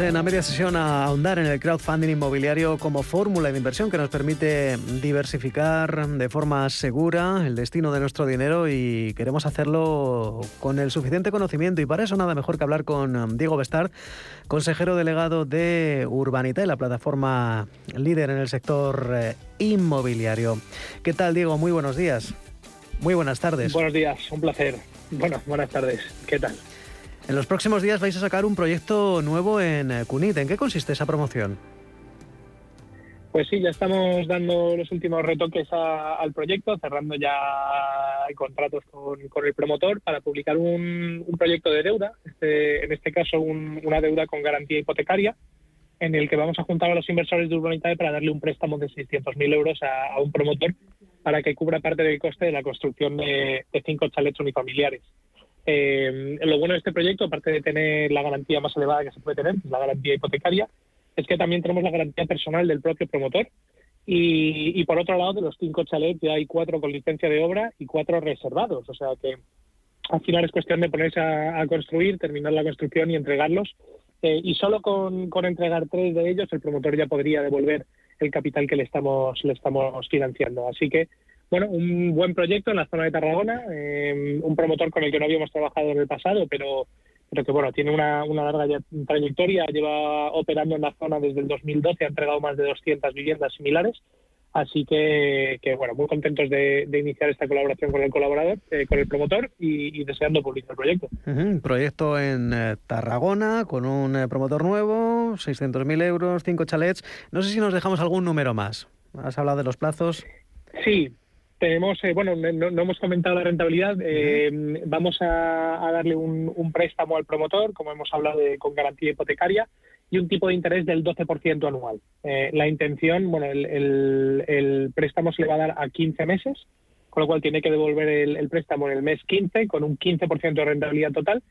En la media sesión a ahondar en el crowdfunding inmobiliario como fórmula de inversión que nos permite diversificar de forma segura el destino de nuestro dinero y queremos hacerlo con el suficiente conocimiento y para eso nada mejor que hablar con Diego Bestard, consejero delegado de Urbanita, la plataforma líder en el sector eh, inmobiliario. ¿Qué tal Diego? Muy buenos días. Muy buenas tardes. Buenos días, un placer. Bueno, buenas tardes. ¿Qué tal? En los próximos días vais a sacar un proyecto nuevo en eh, Cunit. ¿En qué consiste esa promoción? Pues sí, ya estamos dando los últimos retoques al proyecto, cerrando ya contratos con, el promotor para publicar un, proyecto de deuda, este, en este caso una deuda con garantía hipotecaria, en el que vamos a juntar a los inversores de Urbanitae para darle un préstamo de 600.000 euros a, un promotor para que cubra parte del coste de la construcción de, de cinco chalets unifamiliares. Eh, lo bueno de este proyecto, aparte de tener la garantía más elevada que se puede tener, la garantía hipotecaria, es que también tenemos la garantía personal del propio promotor. Y, por otro lado, de los cinco chalets ya hay cuatro con licencia de obra y cuatro reservados. O sea que al final es cuestión de ponerse a, construir, terminar la construcción y entregarlos. Eh, y solo con, con, entregar tres de ellos, el promotor ya podría devolver el capital que le estamos, le estamos financiando. Así que bueno, un buen proyecto en la zona de Tarragona, eh, un promotor con el que no habíamos trabajado en el pasado, pero, pero que bueno, tiene una, larga trayectoria, lleva operando en la zona desde el 2012, ha entregado más de 200 viviendas similares. Así que, bueno, muy contentos de, iniciar esta colaboración con el colaborador, eh, con el promotor y, deseando publicar el proyecto. Proyecto en eh, Tarragona con un promotor nuevo, 600.000 euros, cinco chalets. No sé si nos dejamos algún número más. ¿Has hablado de los plazos? Sí, tenemos, eh, bueno, no, hemos comentado la rentabilidad. Eh, vamos a, darle un, préstamo al promotor, como hemos hablado, con garantía hipotecaria y un tipo de interés del 12% anual. Eh, la intención, bueno, el, préstamo se le va a dar a 15 meses, con lo cual tiene que devolver el, préstamo en el mes 15 con un 15% de rentabilidad total.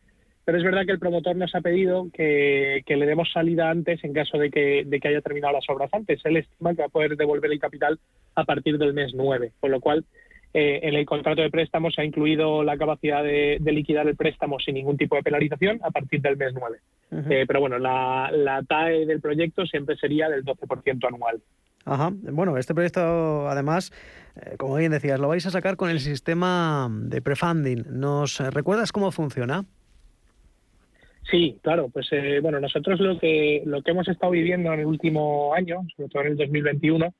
Pero es verdad que el promotor nos ha pedido que, le demos salida antes en caso de que, de que haya terminado las obras antes. Él estima que va a poder devolver el capital a partir del mes 9, con lo cual eh, en el contrato de préstamo se ha incluido la capacidad de, liquidar el préstamo sin ningún tipo de penalización a partir del mes 9. Eh, pero bueno, la, TAE del proyecto siempre sería del 12% anual. Ajá. Bueno, este proyecto, además, eh, como bien decías, lo vais a sacar con el sistema de prefunding. ¿Nos recuerdas cómo funciona? Sí, claro. Pues bueno, nosotros lo que lo que hemos estado viviendo en el último año, sobre todo en el 2021,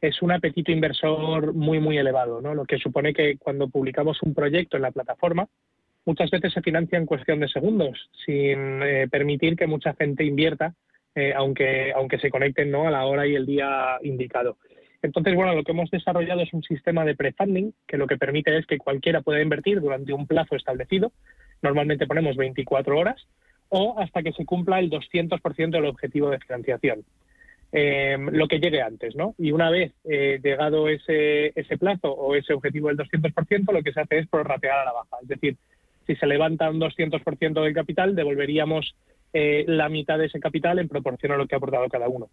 es un apetito inversor muy, muy elevado, ¿no? lo que supone que cuando publicamos un proyecto en la plataforma, muchas veces se financia en cuestión de segundos, sin eh, permitir que mucha gente invierta, eh, aunque, aunque se conecten ¿no? a la hora y el día indicado. Entonces, bueno, lo que hemos desarrollado es un sistema de prefunding que lo que permite es que cualquiera pueda invertir durante un plazo establecido, normalmente ponemos 24 horas, o hasta que se cumpla el 200% del objetivo de financiación. Eh, lo que llegue antes, ¿no? Y una vez eh, llegado ese, ese plazo o ese objetivo del 200%, lo que se hace es prorratear a la baja. Es decir, si se levanta un 200% del capital, devolveríamos eh, la mitad de ese capital en proporción a lo que ha aportado cada uno.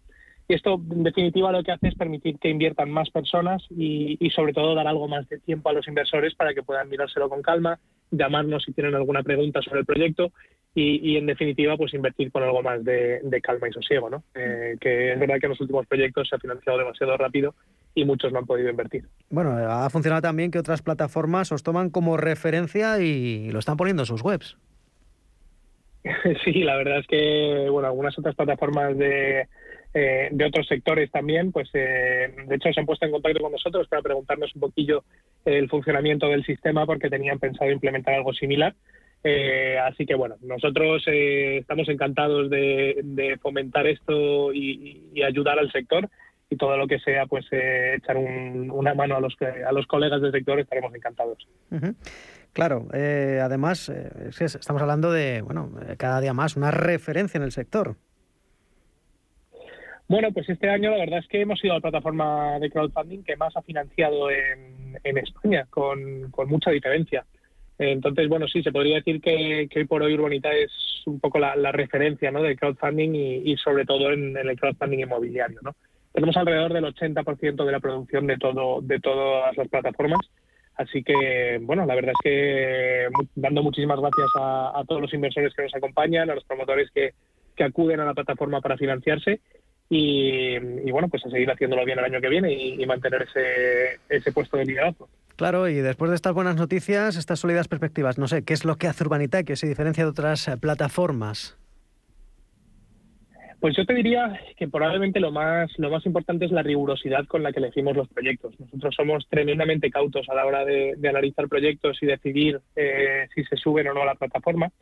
Y esto, en definitiva, lo que hace es permitir que inviertan más personas y, y, sobre todo, dar algo más de tiempo a los inversores para que puedan mirárselo con calma, llamarnos si tienen alguna pregunta sobre el proyecto y, en definitiva pues invertir con algo más de, calma y sosiego, ¿no? Eh, que es verdad que en los últimos proyectos se ha financiado demasiado rápido y muchos no han podido invertir. Bueno, ha funcionado también que otras plataformas os toman como referencia y lo están poniendo en sus webs. sí, la verdad es que bueno, algunas otras plataformas de, eh, de otros sectores también, pues eh, de hecho se han puesto en contacto con nosotros para preguntarnos un poquillo el funcionamiento del sistema porque tenían pensado implementar algo similar. Eh, así que bueno, nosotros eh, estamos encantados de, fomentar esto y, ayudar al sector y todo lo que sea, pues eh, echar una mano a los, a los colegas del sector estaremos encantados. Claro, además estamos hablando de, bueno, cada día más una referencia en el sector. Bueno, pues este año la verdad es que hemos sido la plataforma de crowdfunding que más ha financiado en, España, con, con mucha diferencia. Entonces, bueno, sí, se podría decir que, hoy por hoy Urbanita es un poco la, referencia ¿no? del crowdfunding y, sobre todo en, el crowdfunding inmobiliario. ¿no? Tenemos alrededor del 80% de la producción de, todo, de todas las plataformas. Así que, bueno, la verdad es que dando muchísimas gracias a, todos los inversores que nos acompañan, a los promotores que, acuden a la plataforma para financiarse y, bueno, pues a seguir haciéndolo bien el año que viene y, mantener ese, ese puesto de liderazgo. Claro, y después de estas buenas noticias, estas sólidas perspectivas, no sé, ¿qué es lo que hace Urbanita que se diferencia de otras eh, plataformas? Pues yo te diría que probablemente lo más, lo más importante es la rigurosidad con la que elegimos los proyectos. Nosotros somos tremendamente cautos a la hora de, analizar proyectos y decidir eh, si se suben o no a la plataforma.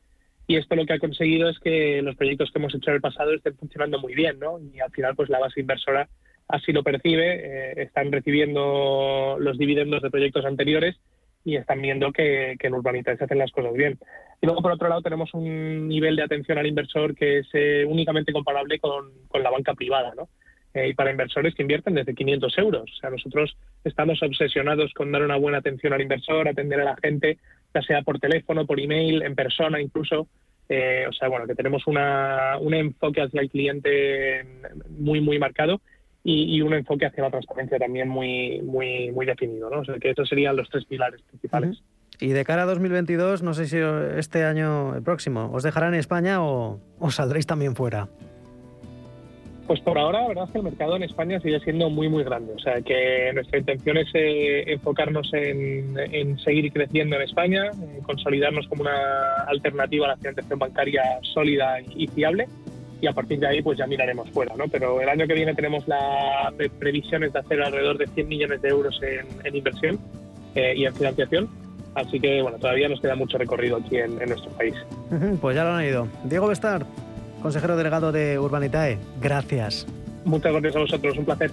Y esto lo que ha conseguido es que los proyectos que hemos hecho en el pasado estén funcionando muy bien, ¿no? Y al final, pues la base inversora así lo percibe, eh, están recibiendo los dividendos de proyectos anteriores y están viendo que, en Urbanita se hacen las cosas bien. Y luego, por otro lado, tenemos un nivel de atención al inversor que es eh, únicamente comparable con, la banca privada, ¿no? Eh, y para inversores que invierten desde 500 euros. O sea, nosotros estamos obsesionados con dar una buena atención al inversor, atender a la gente, ya sea por teléfono, por email, en persona incluso. o sea, bueno, que tenemos una, un enfoque hacia el cliente muy, muy marcado y, un enfoque hacia la transparencia también muy, muy, muy definido. ¿no? O sea, que estos serían los tres pilares principales. Y de cara a 2022, no sé si este año el próximo, ¿os dejarán en España o, o saldréis también fuera? Pues por ahora, la verdad es que el mercado en España sigue siendo muy, muy grande. O sea, que nuestra intención es eh, enfocarnos en, en, seguir creciendo en España, consolidarnos como una alternativa a la financiación bancaria sólida y fiable y a partir de ahí pues ya miraremos fuera, ¿no? Pero el año que viene tenemos la previsiones de hacer alrededor de 100 millones de euros en, inversión eh, y en financiación, así que bueno, todavía nos queda mucho recorrido aquí en, nuestro país. Pues ya lo han ido. Diego Bestar, consejero delegado de Urbanitae, gracias. Muchas gracias a vosotros, un placer.